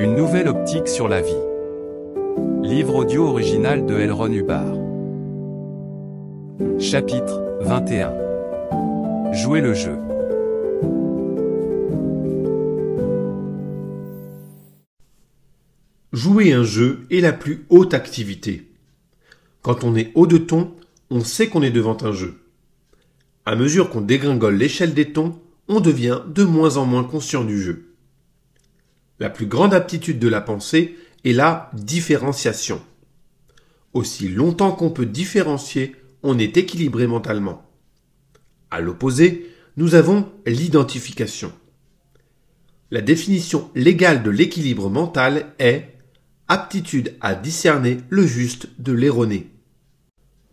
Une nouvelle optique sur la vie. Livre audio original de Elron Hubbard. Chapitre 21. Jouer le jeu. Jouer un jeu est la plus haute activité. Quand on est haut de ton, on sait qu'on est devant un jeu. À mesure qu'on dégringole l'échelle des tons, on devient de moins en moins conscient du jeu. La plus grande aptitude de la pensée est la différenciation. Aussi longtemps qu'on peut différencier, on est équilibré mentalement. À l'opposé, nous avons l'identification. La définition légale de l'équilibre mental est aptitude à discerner le juste de l'erroné.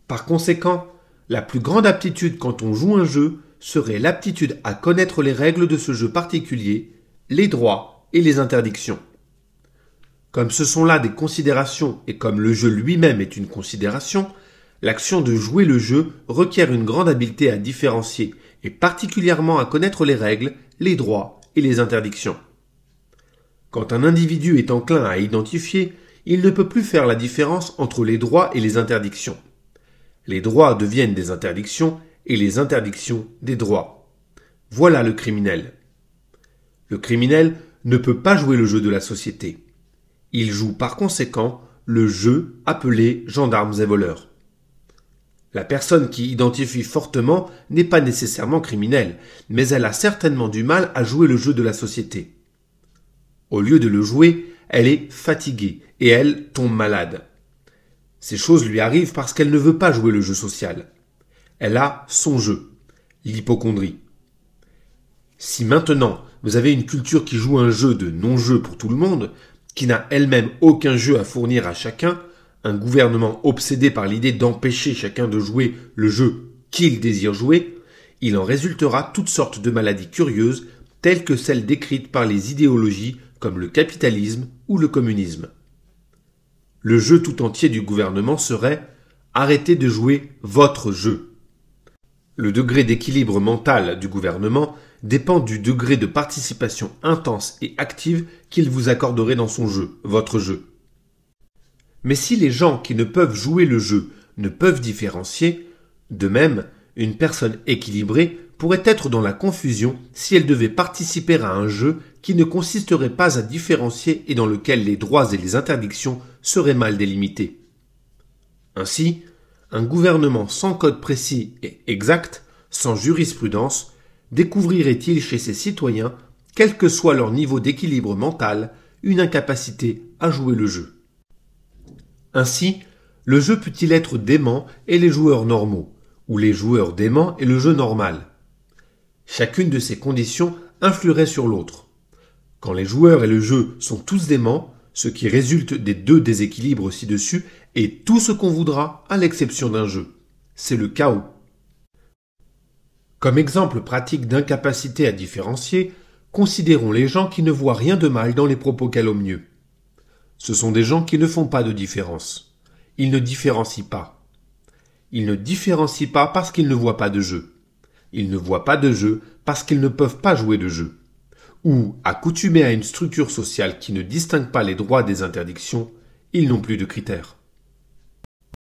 Par conséquent, la plus grande aptitude quand on joue un jeu serait l'aptitude à connaître les règles de ce jeu particulier, les droits et les interdictions. Comme ce sont là des considérations et comme le jeu lui-même est une considération, l'action de jouer le jeu requiert une grande habileté à différencier et particulièrement à connaître les règles, les droits et les interdictions. Quand un individu est enclin à identifier, il ne peut plus faire la différence entre les droits et les interdictions. Les droits deviennent des interdictions et les interdictions des droits. Voilà le criminel. Le criminel ne peut pas jouer le jeu de la société. Il joue par conséquent le jeu appelé gendarmes et voleurs. La personne qui identifie fortement n'est pas nécessairement criminelle, mais elle a certainement du mal à jouer le jeu de la société. Au lieu de le jouer, elle est fatiguée et elle tombe malade. Ces choses lui arrivent parce qu'elle ne veut pas jouer le jeu social. Elle a son jeu, l'hypochondrie. Si maintenant vous avez une culture qui joue un jeu de non-jeu pour tout le monde, qui n'a elle-même aucun jeu à fournir à chacun, un gouvernement obsédé par l'idée d'empêcher chacun de jouer le jeu qu'il désire jouer, il en résultera toutes sortes de maladies curieuses telles que celles décrites par les idéologies comme le capitalisme ou le communisme. Le jeu tout entier du gouvernement serait arrêtez de jouer votre jeu. Le degré d'équilibre mental du gouvernement dépend du degré de participation intense et active qu'il vous accorderait dans son jeu, votre jeu. Mais si les gens qui ne peuvent jouer le jeu ne peuvent différencier, de même, une personne équilibrée pourrait être dans la confusion si elle devait participer à un jeu qui ne consisterait pas à différencier et dans lequel les droits et les interdictions seraient mal délimités. Ainsi, un gouvernement sans code précis et exact, sans jurisprudence, découvrirait-il chez ses citoyens, quel que soit leur niveau d'équilibre mental, une incapacité à jouer le jeu. Ainsi, le jeu peut-il être dément et les joueurs normaux, ou les joueurs déments et le jeu normal? Chacune de ces conditions influerait sur l'autre. Quand les joueurs et le jeu sont tous déments, ce qui résulte des deux déséquilibres ci-dessus est tout ce qu'on voudra à l'exception d'un jeu. C'est le chaos. Comme exemple pratique d'incapacité à différencier, considérons les gens qui ne voient rien de mal dans les propos calomnieux. Ce sont des gens qui ne font pas de différence. Ils ne différencient pas. Ils ne différencient pas parce qu'ils ne voient pas de jeu. Ils ne voient pas de jeu parce qu'ils ne peuvent pas jouer de jeu. Ou, accoutumés à une structure sociale qui ne distingue pas les droits des interdictions, ils n'ont plus de critères.